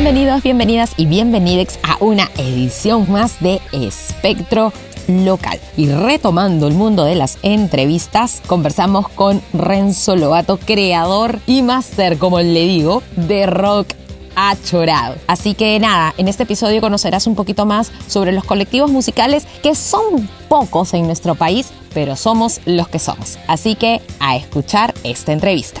Bienvenidos, bienvenidas y bienvenidos a una edición más de Espectro Local. Y retomando el mundo de las entrevistas, conversamos con Renzo Lobato, creador y máster, como le digo, de rock achorado. Así que nada, en este episodio conocerás un poquito más sobre los colectivos musicales que son pocos en nuestro país, pero somos los que somos. Así que a escuchar esta entrevista.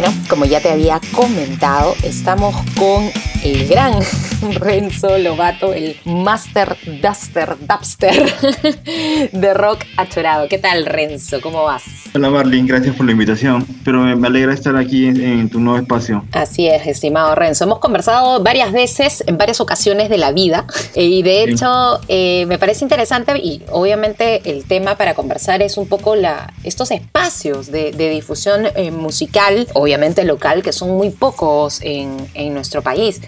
bueno, como ya te había comentado, estamos con el gran Renzo Lobato, el Master Duster Dubster de rock achorado. ¿Qué tal, Renzo? ¿Cómo vas? Hola Marlene, gracias por la invitación, pero me, alegra estar aquí en, en tu nuevo espacio. Así es, estimado Renzo. Hemos conversado varias veces, en varias ocasiones de la vida, y de hecho eh, me parece interesante y obviamente el tema para conversar es un poco la, estos espacios de, de difusión eh, musical, obviamente local, que son muy pocos en, en nuestro país.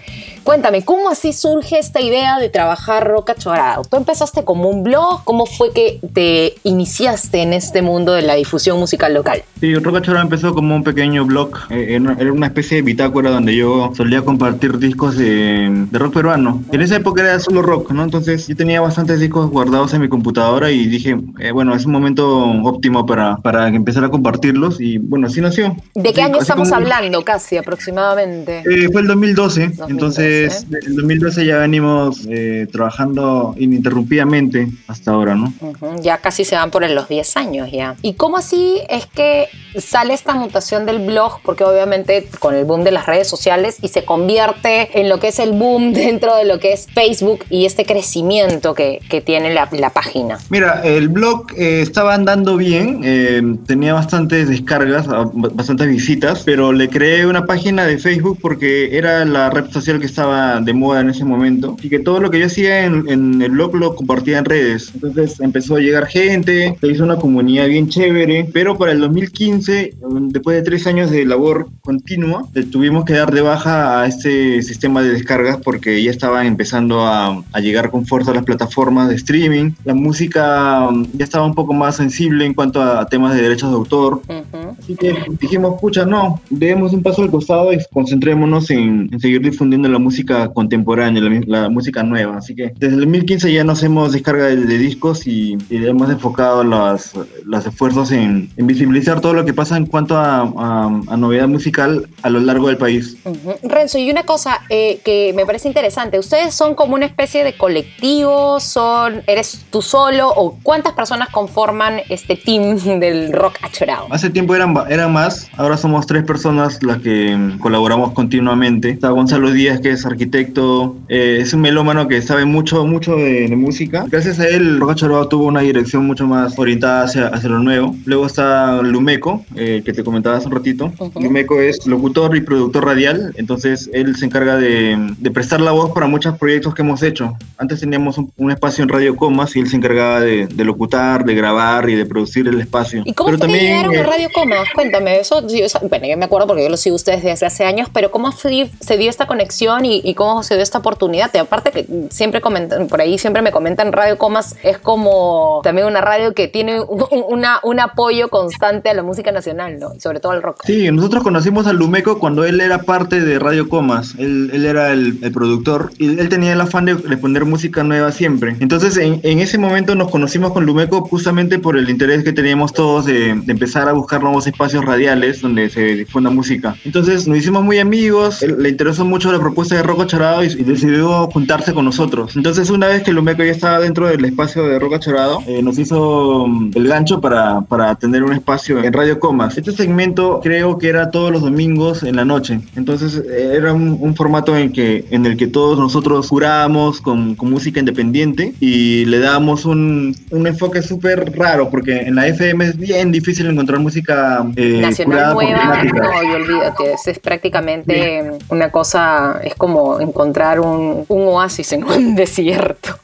Cuéntame, ¿cómo así surge esta idea de trabajar rock achorado? ¿Tú empezaste como un blog? ¿Cómo fue que te iniciaste en este mundo de la difusión musical local? Sí, Roca Chora empezó como un pequeño blog, eh, era una especie de bitácora donde yo solía compartir discos de, de rock peruano. En esa época era solo rock, ¿no? Entonces yo tenía bastantes discos guardados en mi computadora y dije, eh, bueno, es un momento óptimo para, para empezar a compartirlos y bueno, así nació. ¿De qué año así estamos como- hablando casi aproximadamente? Eh, fue el 2012, 2012. entonces en el 2012 ya venimos eh, trabajando ininterrumpidamente hasta ahora, ¿no? Ujú, Ya casi se van por los 10 años ya. ¿Y cómo así es que sale esta mutación del blog? Porque obviamente con el boom de las redes sociales y se convierte en lo que es el boom dentro de lo que es Facebook y este crecimiento que, que tiene la, la página. Mira, el blog eh, estaba andando bien, eh, tenía bastantes descargas, ah, bastantes visitas, pero le creé una página de Facebook porque era la red social que estaba de moda en ese momento y que todo lo que yo hacía en, en el blog lo compartía en redes. Entonces empezó a llegar gente, se hizo una comunidad bien chévere, pero para el 2015, mm, después de tres años de labor continua, tuvimos que dar de baja a este sistema de descargas porque ya estaban empezando a, a llegar con fuerza las plataformas de streaming. La música mm, ya estaba un poco más sensible en cuanto a temas de derechos de autor. Ujú. Así que dijimos, pucha, no, demos un paso al costado y concentrémonos en, en seguir difundiendo la música contemporánea, la, la música nueva. Así que desde el 2015 ya no hacemos descarga de, de discos y, y hemos enfocado las, los esfuerzos en, en visibilizar todo lo que pasa en cuanto a, a- a novedad musical a lo largo del país. Ujú. Renzo, y una cosa eh, que me parece interesante, ¿ustedes son como una especie de colectivo? ¿Son, ¿Eres tú solo? ¿O cuántas personas conforman este team del rock achorado? Hace tiempo eran, eran más, ahora somos tres personas las que mm, colaboramos continuamente. Está Gonzalo Díaz, que es arquitecto, eh, es un melómano que sabe mucho, mucho de, de música. Gracias a él, Roca Choraba tuvo una dirección mucho más orientada hacia, hacia lo nuevo. Luego está Lumeco, eh, que te comentaba hace un ratito. Lumeco es locutor y productor radial, entonces él se encarga de, de prestar la voz para muchos proyectos que hemos hecho. Antes teníamos un, un espacio en Radio Comas y él se encargaba de, de locutar, de grabar y de producir el espacio. ¿Y cómo Pero también, llegaron eh, a Radio Comas? Cuéntame, eso, bueno, yo me acuerdo porque yo lo sigo ustedes desde hace años, pero ¿cómo se dio esta conexión y, cómo se dio esta oportunidad? Y aparte que siempre comentan, por ahí siempre me comentan Radio Comas es como también una radio que tiene un, apoyo constante a la música nacional, ¿no? Y sobre todo al rock. Sí, nosotros conocimos a Lumeco cuando él era parte de Radio Comas. Él, era el, el productor y él tenía el afán de, de poner música nueva siempre. Entonces, en, en ese momento nos conocimos con Lumeco justamente por el interés que teníamos todos de, de empezar a buscar nuevos espacios radiales donde se difunda música. Entonces, nos hicimos muy amigos. Él- le interesó mucho la propuesta de Roco Chorado y, y decidió juntarse con nosotros. Entonces, una vez que Lumeco ya estaba dentro del espacio de Roca Chorado, eh, nos hizo mm, el gancho para, para tener un espacio en Radio Comas. Este segmento creo que era todos los domingos en la noche. Entonces eh, era un, un formato en, que, en el que todos nosotros jurábamos con, con música independiente y le dábamos un, un enfoque súper raro porque en la FM es bien difícil encontrar música eh, Nacional nueva, no, y olvídate, es, es prácticamente una cosa, es como encontrar un, un oasis en un desierto.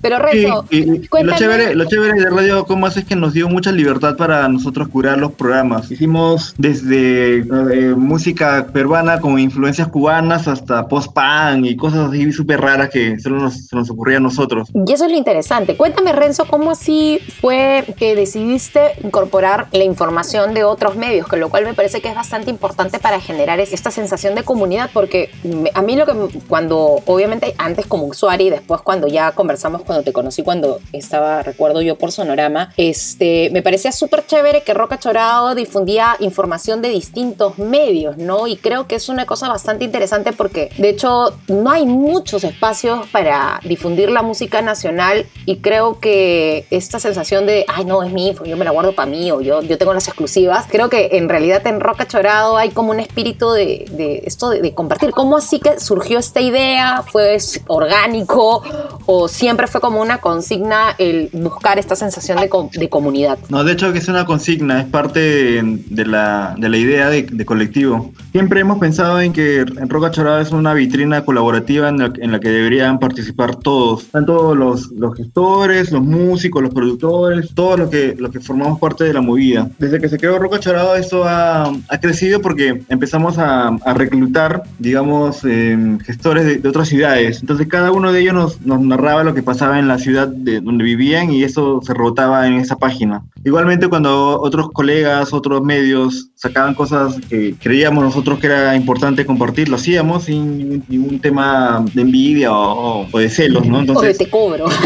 Pero Renzo, y- y lo, chévere, lo chévere de Radio Comas es que nos dio mucha libertad para nosotros curar los programas. Hicimos desde eh, música peruana con influencias cubanas hasta post-punk y cosas así súper raras que solo nos, se nos ocurría a nosotros. Y eso es lo interesante. Cuéntame, Renzo, ¿cómo así fue que decidiste incorporar la información de otros medios? Que lo cual me parece que es bastante importante para generar es- esta sensación de comunidad, porque a mí lo que cuando, obviamente antes como usuario y después cuando ya conversamos, cuando te conocí, cuando estaba, recuerdo yo por Sonorama, este, me parecía súper chévere que Roca Chorado difundía información de distintos medios, ¿no? Y creo que es una cosa bastante interesante porque, de hecho, no hay muchos espacios para difundir la música nacional y creo que esta sensación de, ay, no, es mi info, yo me la guardo para mí o yo, yo tengo las exclusivas, creo que en realidad en Roca Chorado hay como un espíritu de, de esto de, de compartir. ¿Cómo así que surgió esta idea? ¿Fue orgánico o siempre fue como una consigna el buscar esta sensación de, de comunidad? No, de hecho que es una consigna, es parte de, la, la idea de, colectivo. Siempre hemos pensado en que en Roca Chorada es una vitrina colaborativa en la, en la que deberían participar todos, tanto los, los gestores, los músicos, los productores, todos los que, los que formamos parte de la movida. Desde que se creó Roca Chorada esto ha, ha crecido porque empezamos a, a reclutar, digamos, em, gestores de, de otras ciudades. Entonces cada uno de ellos nos, nos narraba lo que pasaba en la ciudad de donde vivían y eso se rotaba en esa página. Igualmente cuando otros colegas, otros medios sacaban cosas que creíamos nosotros que era importante compartir, lo hacíamos sin ningún tema de envidia o, o de celos, ¿no? o de Entonces, te cobro.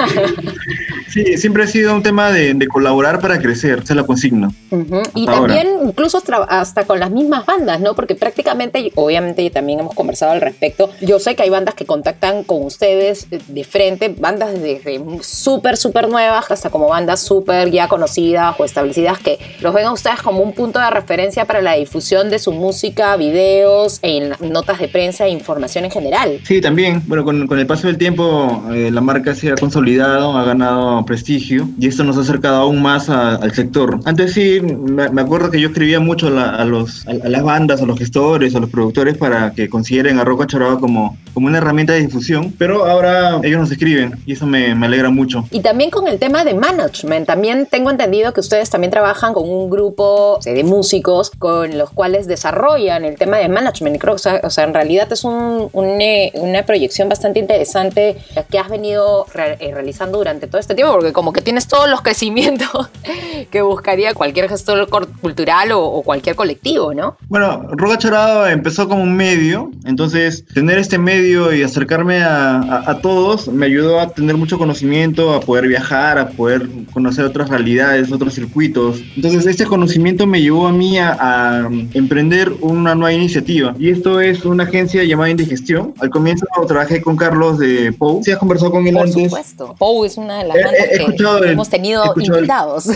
sí, siempre ha sido un tema de, de colaborar para crecer, es la consigna. Ujú. Y ahora. también incluso hasta, hasta con las mismas bandas, ¿no? Porque prácticamente, obviamente también hemos conversado al respecto, yo sé que hay bandas que contactan con ustedes eh, de frente, bandas desde súper, súper nuevas hasta como bandas súper ya conocidas o establecidas que los ven a ustedes como un punto de referencia para la difusión de su música, videos, en notas de prensa e información en general. Sí, también. Bueno, con, con el paso del tiempo, eh, la marca se ha consolidado, ha ganado prestigio y esto nos ha acercado aún más a- al sector. Antes sí, me, me acuerdo que yo escribía mucho la- a los, a, a las bandas, a los gestores, a los productores para que consideren a Roca Choraba como, como una herramienta de difusión, pero ahora ellos nos escriben y eso me, me alegra mucho. Y también con el tema de management. También tengo entendido que ustedes también trabajan con un grupo de músicos con los cuales desarrollan el tema de management. Creo o sea, o sea, en realidad es un- un, eh, una proyección bastante interesante que has venido re- eh, realizando durante todo este tiempo, porque como que tienes todos los crecimientos que buscaría cualquier gestor cultural o, o cualquier colectivo, ¿no? Bueno, Roca Chorado empezó como un medio, entonces tener este medio y acercarme a, a- a todos me ayudó a tener mucho conocimiento, a poder viajar, a poder conocer otras realidades, otros circuitos. Entonces este conocimiento me llevó a mí a, a emprender una nueva iniciativa y esto es una agencia llamada Indigestión. Al comienzo trabajé con Carlos de POU, si has conversado con él Por antes. supuesto. Pou es una de las He- he bandas que escuchado el- hemos tenido he escuchado el- invitados. Sí,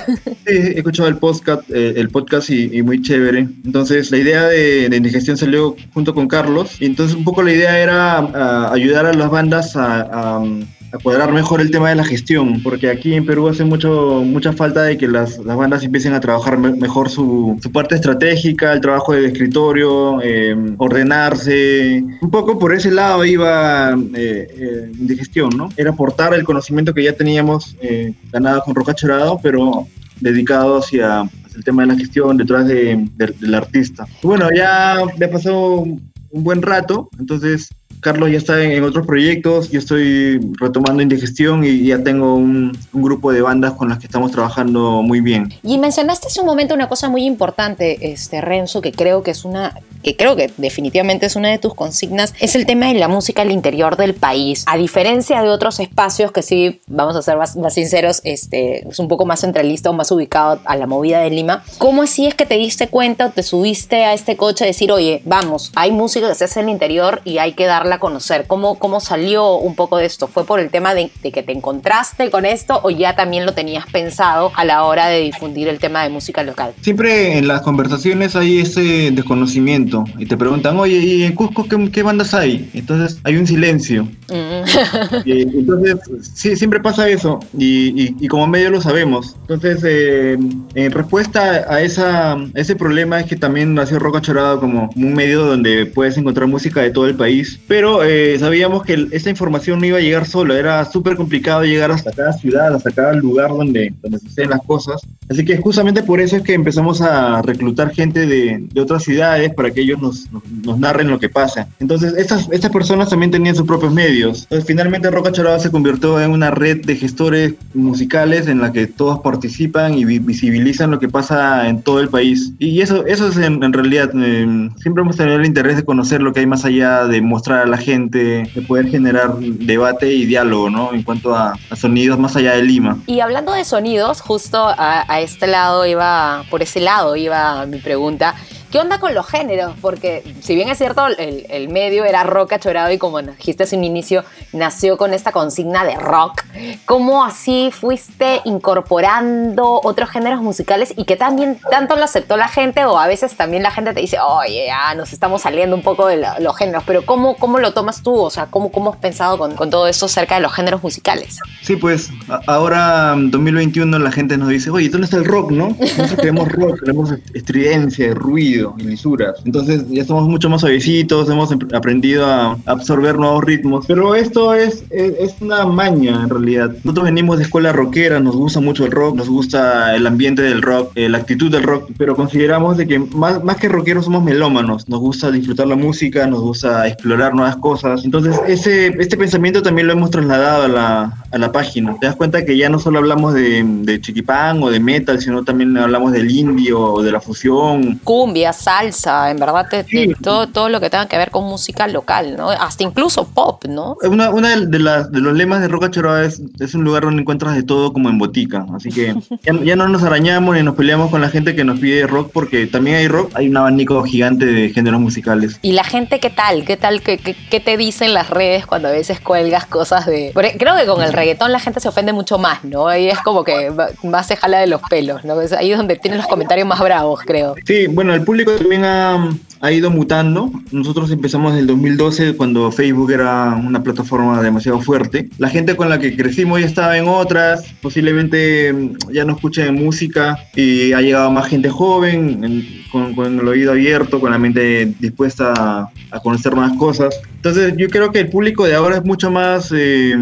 he escuchado el podcast, eh, el podcast y, y muy chévere. Entonces, la idea de, de Indigestión salió junto con Carlos. Y entonces, un poco la idea era ah, ayudar a las bandas a, a- a cuadrar mejor el tema de la gestión, porque aquí en Perú hace mucho, mucha falta de que las, las bandas empiecen a trabajar me- mejor su, su parte estratégica, el trabajo de escritorio, eh, ordenarse. Un poco por ese lado iba eh, eh, Indigestión, ¿no? Era aportar el conocimiento que ya teníamos eh, ganado con Roca Chorado, pero dedicado hacia, hacia el tema de la gestión detrás de- de- del artista. Bueno, ya, ya pasó un buen rato, entonces Carlos ya está en, en otros proyectos, yo estoy retomando Indigestión y ya tengo un, un grupo de bandas con las que estamos trabajando muy bien. Y mencionaste hace un momento una cosa muy importante, este Renzo, que creo que es una, que creo que definitivamente es una de tus consignas, es el tema de la música al interior del país. A diferencia de otros espacios que sí, vamos a ser más, más sinceros, este, es un poco más centralista o más ubicado a la movida de Lima. ¿Cómo así es que te diste cuenta o te subiste a este coche a decir, oye, vamos, hay música que se hace en el interior y hay que darla darla a conocer? ¿Cómo, cómo salió un poco de esto? ¿Fue por el tema de, de que te encontraste con esto o ya también lo tenías pensado a la hora de difundir el tema de música local? Siempre en las conversaciones hay ese desconocimiento y te preguntan, oye, ¿y en Cusco qué, qué bandas hay? Entonces hay un silencio. Mm. Y, entonces, sí, siempre pasa eso y, y- y como medio lo sabemos. Entonces, eh, en respuesta a, esa, a ese problema es que también nació Roca Chorado como un medio donde puedes encontrar música de todo el país, pero eh, sabíamos que esta información no iba a llegar sola, era súper complicado llegar hasta cada ciudad, hasta cada lugar donde, donde suceden las cosas. Así que justamente por eso es que empezamos a reclutar gente de, de otras ciudades para que ellos nos, nos, nos narren lo que pasa. Entonces, estas, estas personas también tenían sus propios medios. Entonces, finalmente Roca Chorado se convirtió en una red de gestores musicales en la que todos participan y vi- visibilizan lo que pasa en todo el país. Y eso, eso es en, en realidad, eh, siempre hemos tenido el interés de conocer lo que hay más allá, de mostrar a la gente, de poder generar debate y diálogo, ¿no? En cuanto a, sonidos más allá de Lima. Y hablando de sonidos, justo a este lado iba, por ese lado iba mi pregunta. ¿Qué onda con los géneros? Porque si bien es cierto, el, medio era rock achorado y como dijiste hace un inicio, nació con esta consigna de rock. ¿Cómo así fuiste incorporando otros géneros musicales y que también tanto lo aceptó la gente o a veces también la gente te dice, oye, ya nos estamos saliendo un poco de los géneros, pero ¿cómo, ¿cómo lo tomas tú? O sea, ¿cómo, cómo has pensado con, todo esto acerca de los géneros musicales? Sí, pues ahora, mm, 2021, la gente nos dice, oye, ¿dónde está el rock, no? Nosotros queremos rock, queremos estridencia, ruido y lisuras. Entonces ya somos mucho más suavecitos, hemos em- aprendido a absorber nuevos ritmos. Pero esto es, es, una maña, en realidad. Nosotros venimos de escuela rockera, nos gusta mucho el rock, nos gusta el ambiente del rock, eh, la actitud del rock, pero consideramos de que más, más que rockeros somos melómanos. Nos gusta disfrutar la música, nos gusta explorar nuevas cosas. Entonces, ese, este pensamiento también lo hemos trasladado a la, a la página. Te das cuenta que ya no solo hablamos de, de chiquipán o de metal, sino también hablamos del indio o de la fusión. cumbia, salsa, en verdad, te- Sí. de todo, todo lo que tenga que ver con música local, ¿no? Hasta incluso pop, ¿no? Una, una de, las, de los lemas de Roca Choroa es, es un lugar donde encuentras de todo como en botica. Así que ya, ya no nos arañamos ni nos peleamos con la gente que nos pide rock, porque también hay rock, hay un abanico gigante de géneros musicales. Y la gente, ¿qué tal? ¿Qué tal? ¿Qué, qué, qué te dicen las redes cuando a veces cuelgas cosas de...? porque creo que con el reggaetón la gente se ofende mucho más, ¿no? Ahí es como que más se jala de los pelos, ¿no? Es ahí donde tienen los comentarios más bravos, creo. Sí, bueno, el público también ha, ha ido mutando. Nosotros empezamos en el 2012 cuando Facebook era una plataforma demasiado fuerte. La gente con la que crecimos ya estaba en otras, posiblemente mm, ya no escuchen música y ha llegado más gente joven, en- con, el oído abierto, con la mente dispuesta a, conocer nuevas cosas. Entonces yo creo que el público de ahora es mucho más... eh,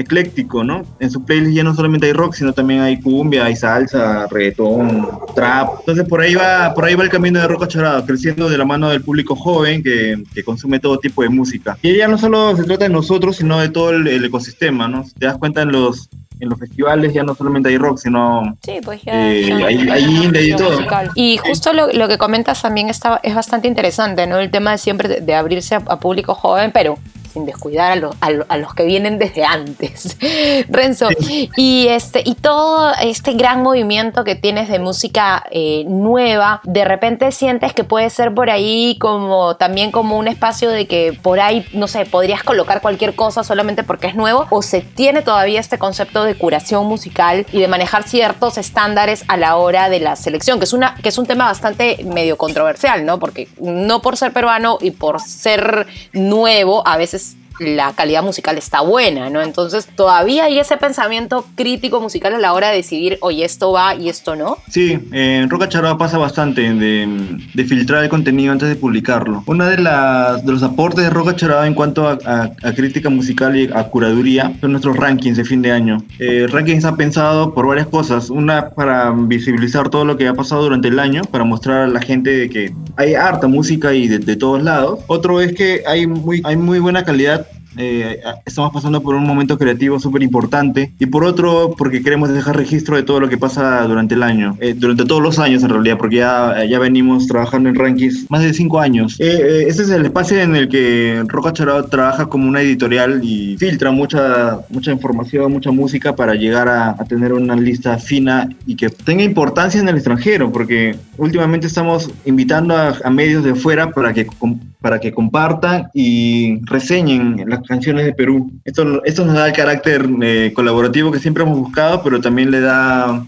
ecléctico, ¿no? En su playlist ya no solamente hay rock, sino también hay cumbia, hay salsa, reggaetón, trap. Entonces por ahí va, por ahí va el camino de Roca Chorado, creciendo de la mano del público joven que, que consume todo tipo de música. Y ya no solo se trata de nosotros, sino de todo el, el ecosistema, ¿no? Si te das cuenta en los en los festivales ya no solamente hay rock, sino Sí, pues Eh, ya. hay- hay indie y todo. musical. Y justo lo, lo que comentas también está, es bastante interesante, ¿no? El tema de siempre de, de abrirse a, a público joven, pero sin descuidar a, lo- a lo- a los que vienen desde antes. Renzo, y, este, y todo este gran movimiento que tienes de música eh, nueva, de repente sientes que puede ser por ahí como también como un espacio de que por ahí, no sé, podrías colocar cualquier cosa solamente porque es nuevo, o se tiene todavía este concepto de curación musical y de manejar ciertos estándares a la hora de la selección, que es, una, que es un tema bastante medio controversial, ¿no? Porque no por ser peruano y por ser nuevo, a veces la calidad musical está buena, ¿no? Entonces todavía hay ese pensamiento crítico musical a la hora de decidir, oye, esto va y esto no. Sí, en Roca Charada pasa bastante de, de filtrar el contenido antes de publicarlo. Uno de, de los aportes de Roca Charada en cuanto a, a- a crítica musical y a curaduría son nuestros rankings de fin de año. Eh, rankings ha pensado por varias cosas. Una para visibilizar todo lo que ha pasado durante el año, para mostrar a la gente de que hay harta música y de, de todos lados. Otro es que hay muy, hay muy buena calidad eh, estamos pasando por un momento creativo súper importante y por otro porque queremos dejar registro de todo lo que pasa durante el año, eh, durante todos los años en realidad, porque ya, ya venimos trabajando en rankings más de cinco años. Eh, ese es el espacio en el que Roca Chorado trabaja como una editorial y filtra mucha, mucha información, mucha música para llegar a, a tener una lista fina y que tenga importancia en el extranjero, porque últimamente estamos invitando a, a medios de fuera para que, para que compartan y reseñen las canciones de Perú. Esto, esto nos da el carácter eh, colaborativo que siempre hemos buscado, pero también le da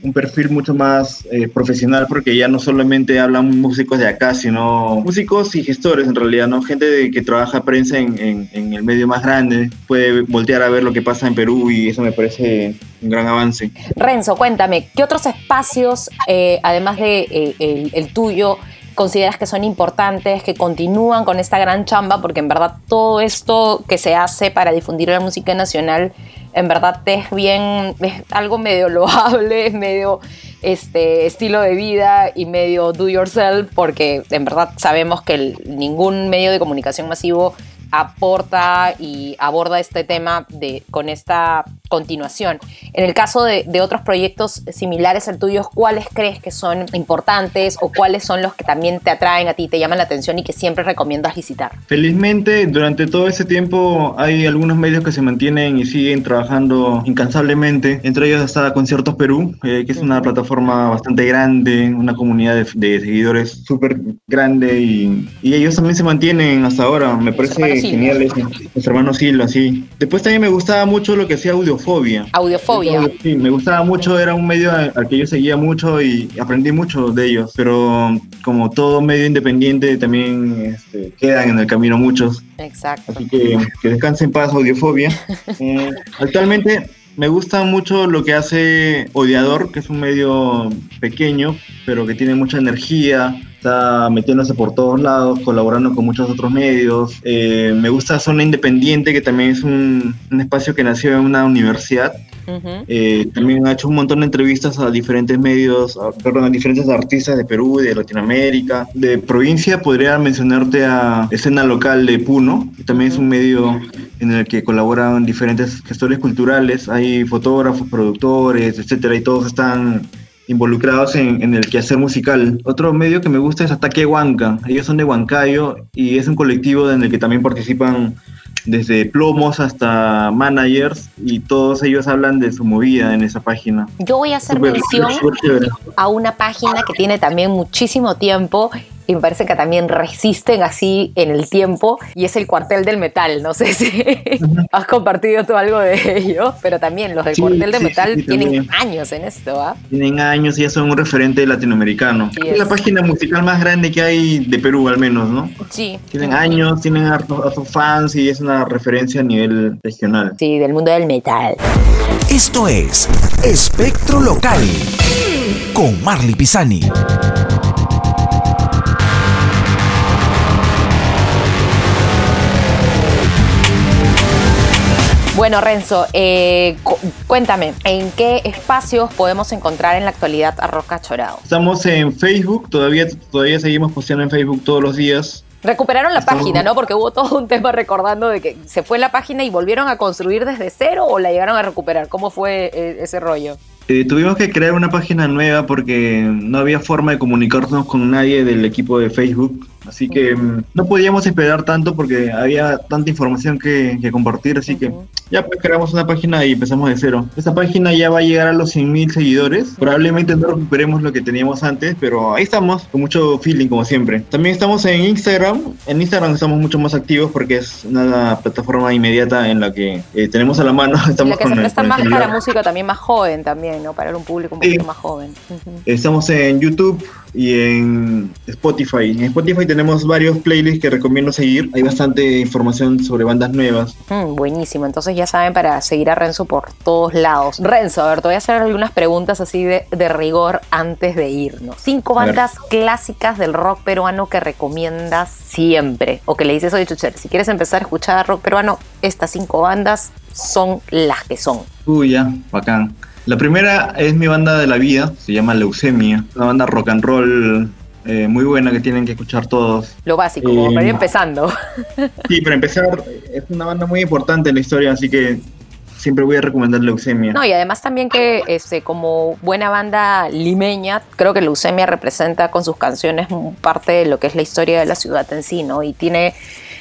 un perfil mucho más eh, profesional porque ya no solamente hablan músicos de acá, sino músicos y gestores en realidad, ¿no? Gente que trabaja prensa en, en, el medio más grande, puede voltear a ver lo que pasa en Perú y eso me parece un gran avance. Renzo, cuéntame, ¿qué otros espacios, eh, además de el tuyo, consideras que son importantes, que continúan con esta gran chamba, porque en verdad todo esto que se hace para difundir la música nacional, en verdad es bien, algo medio loable, medio este estilo de vida y medio do yourself, porque en verdad sabemos que ningún medio de comunicación masivo aporta y aborda este tema de, con esta continuación. En el caso de, de, otros proyectos similares al tuyo, ¿cuáles crees que son importantes o cuáles son los que también te atraen a ti, te llaman la atención y que siempre recomiendas visitar? Felizmente, durante todo ese tiempo hay algunos medios que se mantienen y siguen trabajando incansablemente. Entre ellos está Conciertos Perú, eh, que es una plataforma bastante grande, una comunidad de, de seguidores súper grande y, y, ellos también se mantienen hasta ahora. Me parece genial eso. Los hermanos Silva, sí. Después también me gustaba mucho lo que hacía Audio Audiofobia. Audiofobia. Sí, me gustaba mucho, era un medio al que yo seguía mucho y aprendí mucho de ellos, pero como todo medio independiente también este, quedan en el camino muchos. Exacto. Así que que descanse en paz Audiofobia. eh, actualmente me gusta mucho lo que hace Odiador, que es un medio pequeño, pero que tiene mucha energía, está metiéndose por todos lados, colaborando con muchos otros medios. Eh, me gusta Zona Independiente, que también es un, un espacio que nació en una universidad. Uh -huh. eh, también ha hecho un montón de entrevistas a diferentes medios, a, perdón, a diferentes artistas de Perú, de Latinoamérica. De provincia podría mencionarte a Escena Local de Puno, que también es un medio en el que colaboran diferentes gestores culturales, hay fotógrafos, productores, etcétera, y todos están involucrados en, en, el quehacer musical. Otro medio que me gusta es Ataque Huanca. Ellos son de Huancayo y es un colectivo en el que también participan desde plomos hasta managers y todos ellos hablan de su movida en esa página. Yo voy a hacer super, mención super a una página que tiene también muchísimo tiempo y me parece que también resisten así en el tiempo y es el cuartel del metal. No sé si uh -huh. has compartido tú algo de ello, pero también los del sí, cuartel del sí, metal sí, tienen también. años en esto. ¿ah? Tienen años y ya son un referente latinoamericano. es. es la página musical más grande que hay de Perú, al menos, ¿no? Sí. Tienen años, tienen a sus fans y es una referencia a nivel regional. Sí, del mundo del metal. Esto es Espectro Local con Marley Pisani. Bueno, Renzo, eh, cu cuéntame, ¿en qué espacios podemos encontrar en la actualidad a Roca Chorado? Estamos en Facebook, todavía, todavía seguimos posteando en Facebook todos los días. Recuperaron la Estamos... página, ¿no? Porque hubo todo un tema recordando de que se fue la página y volvieron a construir desde cero o la llegaron a recuperar. ¿Cómo fue eh, ese rollo? Eh, tuvimos que crear una página nueva porque no había forma de comunicarnos con nadie del equipo de Facebook. Así que uh -huh. no podíamos esperar tanto porque había tanta información que, que compartir. Así uh -huh. que ya pues creamos una página y empezamos de cero. Esta página ya va a llegar a los 100 mil seguidores. Probablemente no recuperemos lo que teníamos antes, pero ahí estamos, con mucho feeling como siempre. También estamos en Instagram. En Instagram estamos mucho más activos porque es una plataforma inmediata en la que eh, tenemos a la mano. Estamos la que con se presta más para música también más joven también, ¿no? Para un público un poquito sí. más joven. Uh -huh. Estamos en YouTube y en Spotify. En Spotify tenemos varios playlists que recomiendo seguir. Hay bastante información sobre bandas nuevas. Mm, buenísimo. Entonces ya saben para seguir a Renzo por todos lados. Renzo, a ver, te voy a hacer algunas preguntas así de, de rigor antes de irnos. Cinco bandas clásicas del rock peruano que recomiendas siempre. O que le dices, oye, Chucher, si quieres empezar a escuchar rock peruano, estas cinco bandas son las que son. Uy, ya, bacán. La primera es mi banda de la vida, se llama Leucemia, una banda rock and roll eh, muy buena que tienen que escuchar todos. Lo básico, como Eh, para ir empezando. Sí, para empezar, es una banda muy importante en la historia, así que siempre voy a recomendar Leucemia. No, y además también que este, como buena banda limeña, creo que Leucemia representa con sus canciones parte de lo que es la historia de la ciudad en sí, ¿no? Y tiene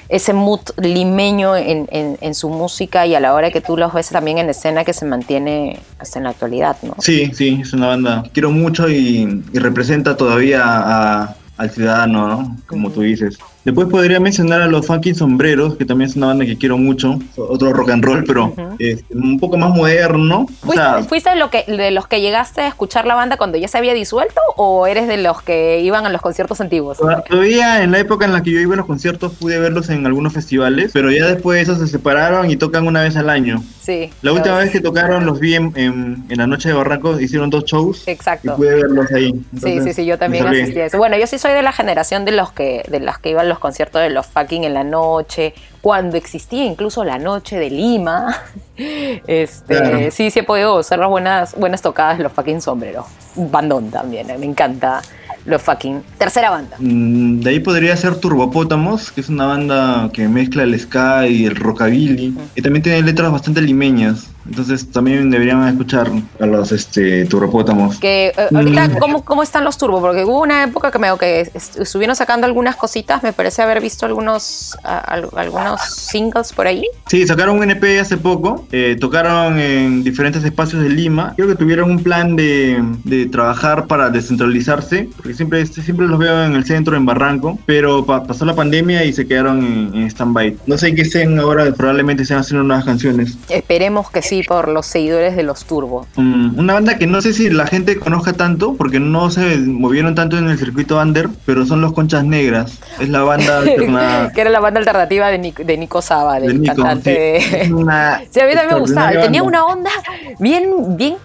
ese mood limeño en, en- en su música y a la hora que tú los ves también en escena que se mantiene hasta en la actualidad, ¿no? Sí, sí, es una banda quiero mucho y, y representa todavía a- al ciudadano, ¿no? Como tú dices. Después podría mencionar a los Funky Sombreros, que también es una banda que quiero mucho, otro rock and roll, pero Ujú. eh, un poco más moderno. O ¿Fuiste, sea, fuiste de, lo que, de los que llegaste a escuchar la banda cuando ya se había disuelto o eres de los que iban a los conciertos antiguos? Todavía en la época en la que yo iba a los conciertos pude verlos en algunos festivales, pero ya después de eso se separaron y tocan una vez al año. Sí. La última los- vez que tocaron los vi en, en- en la noche de Barranco, hicieron dos shows y Exacto. pude verlos ahí. Sí, Entonces, sí, sí, yo también asistí a eso. Bueno, yo sí soy de la generación de los que, de las que iban a los conciertos de los fucking en la noche, cuando existía incluso la noche de Lima. Este, Claro. sí, sí he podido las buenas, buenas tocadas de los fucking sombreros. Bandón también, eh, me encanta los fucking. Tercera banda. Mm, De ahí podría ser Turbopótamos, que es una banda que mezcla el ska y el rockabilly. Y también tiene letras bastante limeñas. Entonces también deberían escuchar a los este, Turbopótamos. Que eh, ahorita, Mm. ¿cómo, ¿cómo están los turbos? Porque hubo una época que me que est- estuvieron sacando algunas cositas, me parece haber visto algunos, a- al- algunos singles por ahí. Sí, sacaron un NP hace poco. eh, tocaron en diferentes espacios de Lima. Creo que tuvieron un plan de, de trabajar para descentralizarse. Porque siempre, siempre los veo en el centro, en Barranco. Pero pa- pasó la pandemia y se quedaron en, en stand-by. No sé qué estén ahora, probablemente estén haciendo nuevas canciones. Esperemos que sí por los seguidores de los turbos. Mm, una banda que no sé si la gente conozca tanto, porque no se movieron tanto en el circuito under, pero son los Conchas Negras. Es la banda alternada que era la banda alternativa de de Nico Saba, del de Nico. cantante Sí, es de... una Sí, a mí también me gustaba. Tenía una onda bien, bien,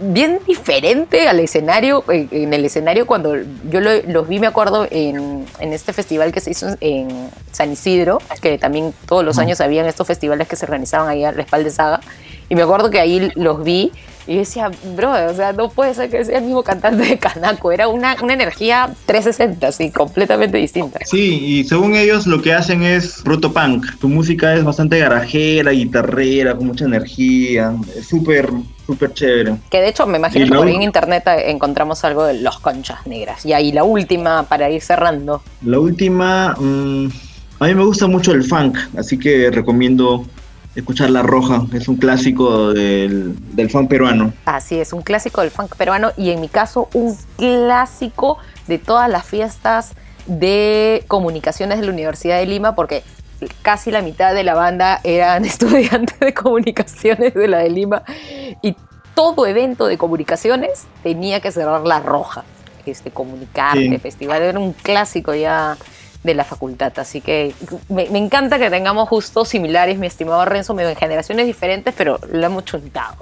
bien diferente al escenario. En en el escenario, cuando yo lo- los vi, me acuerdo, en, en este festival que se hizo en San Isidro, que también todos los años habían estos festivales que se organizaban ahí a la espalda de Saga. Y me acuerdo que ahí los vi y yo decía, bro, o sea, no puede ser que sea el mismo cantante de Canaco. Era una, una energía 360, así, completamente distinta. Sí, y según ellos lo que hacen es proto punk. Su música es bastante garajera, guitarrera, con mucha energía. Es súper, súper chévere. Que de hecho me imagino que por ahí en internet eh, encontramos algo de los conchas negras. Y ahí la última para ir cerrando. La última, mm, a mí me gusta mucho el funk, así que recomiendo escuchar La Roja. Es un clásico del, del funk peruano. Así es, un clásico del funk peruano y en mi caso un clásico de todas las fiestas de comunicaciones de la Universidad de Lima porque casi la mitad de la banda eran estudiantes de comunicaciones de la de Lima y todo evento de comunicaciones tenía que cerrar la roja. Este, comunicarte, Sí. festival, era un clásico ya de la facultad. Así que me, me encanta que tengamos gustos similares, mi estimado Renzo, medio en generaciones diferentes, pero lo hemos chuntado.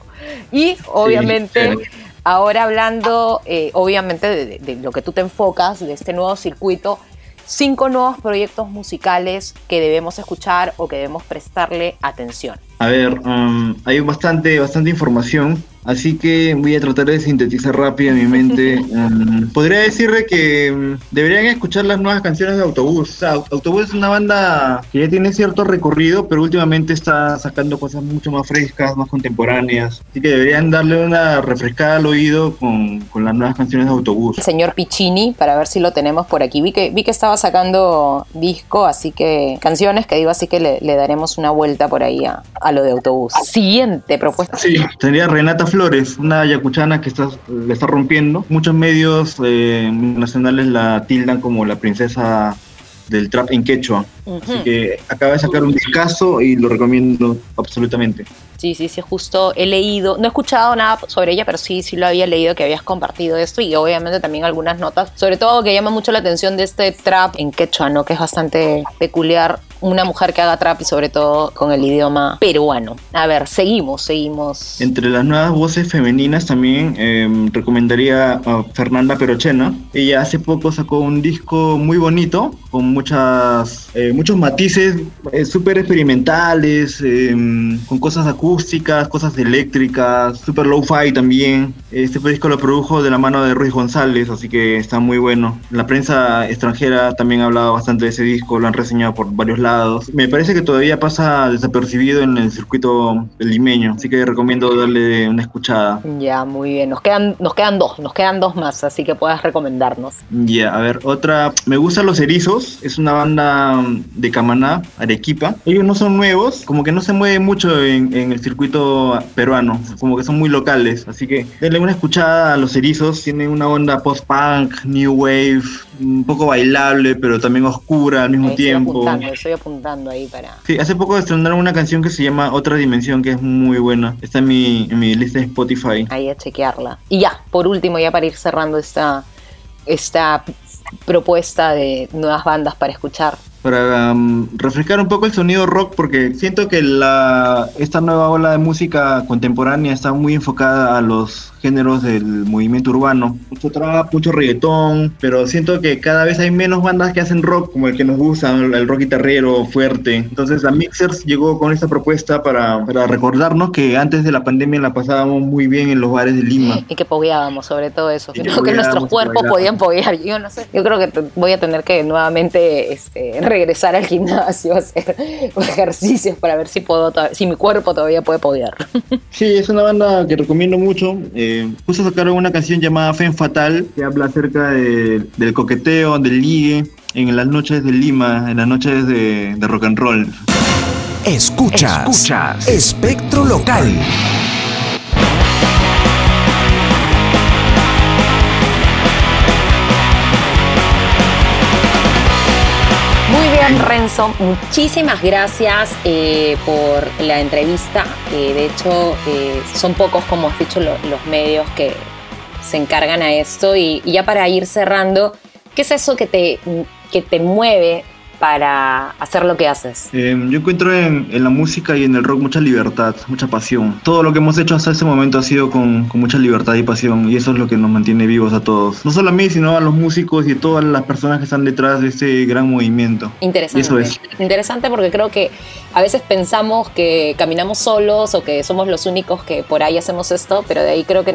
Y obviamente, chévere. ahora hablando, eh, obviamente, de, de lo que tú te enfocas, de este nuevo circuito, cinco nuevos proyectos musicales que debemos escuchar o que debemos prestarle atención. A ver, um, hay bastante, bastante información, así que voy a tratar de sintetizar rápido en mi mente. Um, podría decirle que um, deberían escuchar las nuevas canciones de Autobús. O sea, Aut- Autobús es una banda que ya tiene cierto recorrido, pero últimamente está sacando cosas mucho más frescas, más contemporáneas. Así que deberían darle una refrescada al oído con, con las nuevas canciones de Autobús. El señor Piccini, para ver si lo tenemos por aquí. Vi que, vi que estaba sacando disco, así que canciones que digo, así que le, le daremos una vuelta por ahí a, a lo de autobús. Siguiente propuesta. Sí, tendría Renata Flores, una yacuchana que está, le está rompiendo. Muchos medios eh, nacionales la tildan como la princesa del trap en quechua. Así Ujú. que acaba de sacar un discazo y lo recomiendo absolutamente. Sí, sí, sí, justo he leído, no he escuchado nada sobre ella, pero sí, sí lo había leído que habías compartido esto y obviamente también algunas notas, sobre todo que llama mucho la atención de este trap en quechua, ¿no? Que es bastante peculiar una mujer que haga trap y sobre todo con el idioma peruano. A ver, seguimos, seguimos. Entre las nuevas voces femeninas también eh, recomendaría a Fernanda Perochena. Ella hace poco sacó un disco muy bonito, con muchas, eh, muchos matices eh, súper experimentales, eh, con cosas acústicas, cosas eléctricas, súper low-fi también. Este disco lo produjo de la mano de Ruiz González, así que está muy bueno. La prensa extranjera también ha hablado bastante de ese disco, lo han reseñado por varios lados. Me parece que todavía pasa desapercibido en el circuito limeño, así que recomiendo darle una escuchada. Ya, muy bien. Nos quedan, nos quedan dos, nos quedan dos más, así que puedas recomendarnos. Ya, a ver, otra. Me gustan Los Erizos, es una banda de Camaná, Arequipa. Ellos no son nuevos, como que no se mueven mucho en, en el circuito peruano, como que son muy locales, así que denle una escuchada a Los Erizos, tienen una onda post-punk, new wave, un poco bailable, pero también oscura al mismo Ahí estoy tiempo. apuntando, estoy apuntando ahí para. Sí, hace poco estrenaron una canción que se llama Otra Dimensión, que es muy buena. Está en mi, en mi lista de Spotify. ahí a chequearla. Y ya, por último, ya para ir cerrando esta, esta propuesta de nuevas bandas para escuchar. Para um, refrescar un poco el sonido rock, porque siento que la, esta nueva ola de música contemporánea está muy enfocada a los géneros del movimiento urbano. Mucho trap, mucho reggaetón, pero siento que cada vez hay menos bandas que hacen rock, como el que nos gusta, el rock guitarrero fuerte. Entonces la Mixers llegó con esta propuesta para, para recordarnos que antes de la pandemia la pasábamos muy bien en los bares de Lima. Y que pogueábamos, sobre todo eso. Y que Creo que nuestros cuerpos podían poguear. Yo no sé. Yo creo que voy a tener que nuevamente este, regresar al gimnasio a hacer ejercicios para ver si puedo, si mi cuerpo todavía puede poguear. Sí, es una banda que recomiendo mucho. Eh, justo sacaron una canción llamada Fen Fatal, que habla acerca de- del coqueteo, del ligue, en las noches de Lima, en las noches de, de rock and roll. Escuchas. Escuchas. Espectro local. Renzo. Muchísimas gracias eh, por la entrevista. Eh, de hecho, eh, son pocos, como has dicho, lo- los medios que se encargan a esto. Y, y ya para ir cerrando, ¿qué es eso que te, que te mueve para hacer lo que haces? Eh, yo encuentro en, en la música y en el rock mucha libertad, mucha pasión. Todo lo que hemos hecho hasta ese momento ha sido con, con mucha libertad y pasión y eso es lo que nos mantiene vivos a todos. No solo a mí, sino a los músicos y a todas las personas que están detrás de este gran movimiento. Interesante. Eso es. Interesante porque creo que a veces pensamos que caminamos solos o que somos los únicos que por ahí hacemos esto, pero de ahí creo que,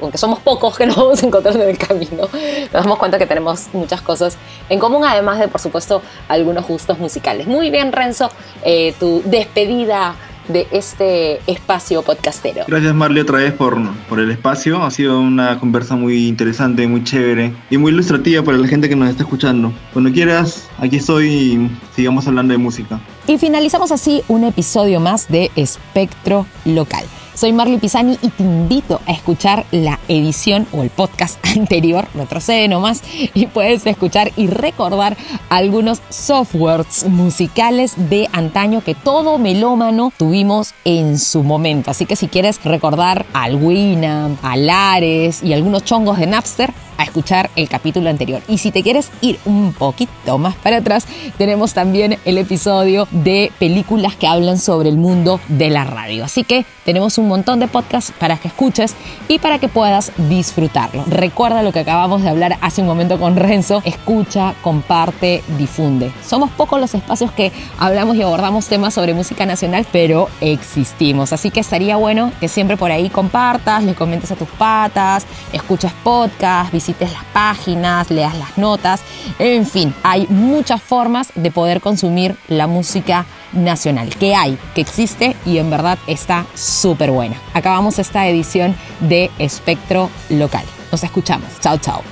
aunque somos pocos que nos vamos encontrando en el camino, nos damos cuenta que tenemos muchas cosas en común, además de, por supuesto, algunos gustos musicales. Muy bien, Renzo, eh, tu despedida de este espacio podcastero. Gracias Marley otra vez por, por el espacio. Ha sido una conversa muy interesante, muy chévere y muy ilustrativa para la gente que nos está escuchando. Cuando quieras, aquí estoy y sigamos hablando de música. Y finalizamos así un episodio más de Espectro Local. Soy Marley Pisani y te invito a escuchar la edición o el podcast anterior, retrocede nomás, y puedes escuchar y recordar algunos softwares musicales de antaño que todo melómano tuvimos en su momento. Así que si quieres recordar al Winamp, a Lares y algunos chongos de Napster, a escuchar el capítulo anterior. Y si te quieres ir un poquito más para atrás, tenemos también el episodio de películas que hablan sobre el mundo de la radio. Así que tenemos un montón de podcasts para que escuches y para que puedas disfrutarlo. Recuerda lo que acabamos de hablar hace un momento con Renzo. Escucha, comparte, difunde. Somos pocos los espacios que hablamos y abordamos temas sobre música nacional, pero existimos. Así que estaría bueno que siempre por ahí compartas, le comentes a tus patas, escuches podcasts, visites las páginas, leas las notas. En fin, hay muchas formas de poder consumir la música nacional que hay, que existe y en verdad está súper buena. Acabamos esta edición de Espectro Local. Nos escuchamos. Chao, chao.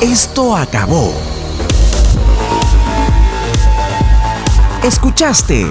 Esto acabó. Escuchaste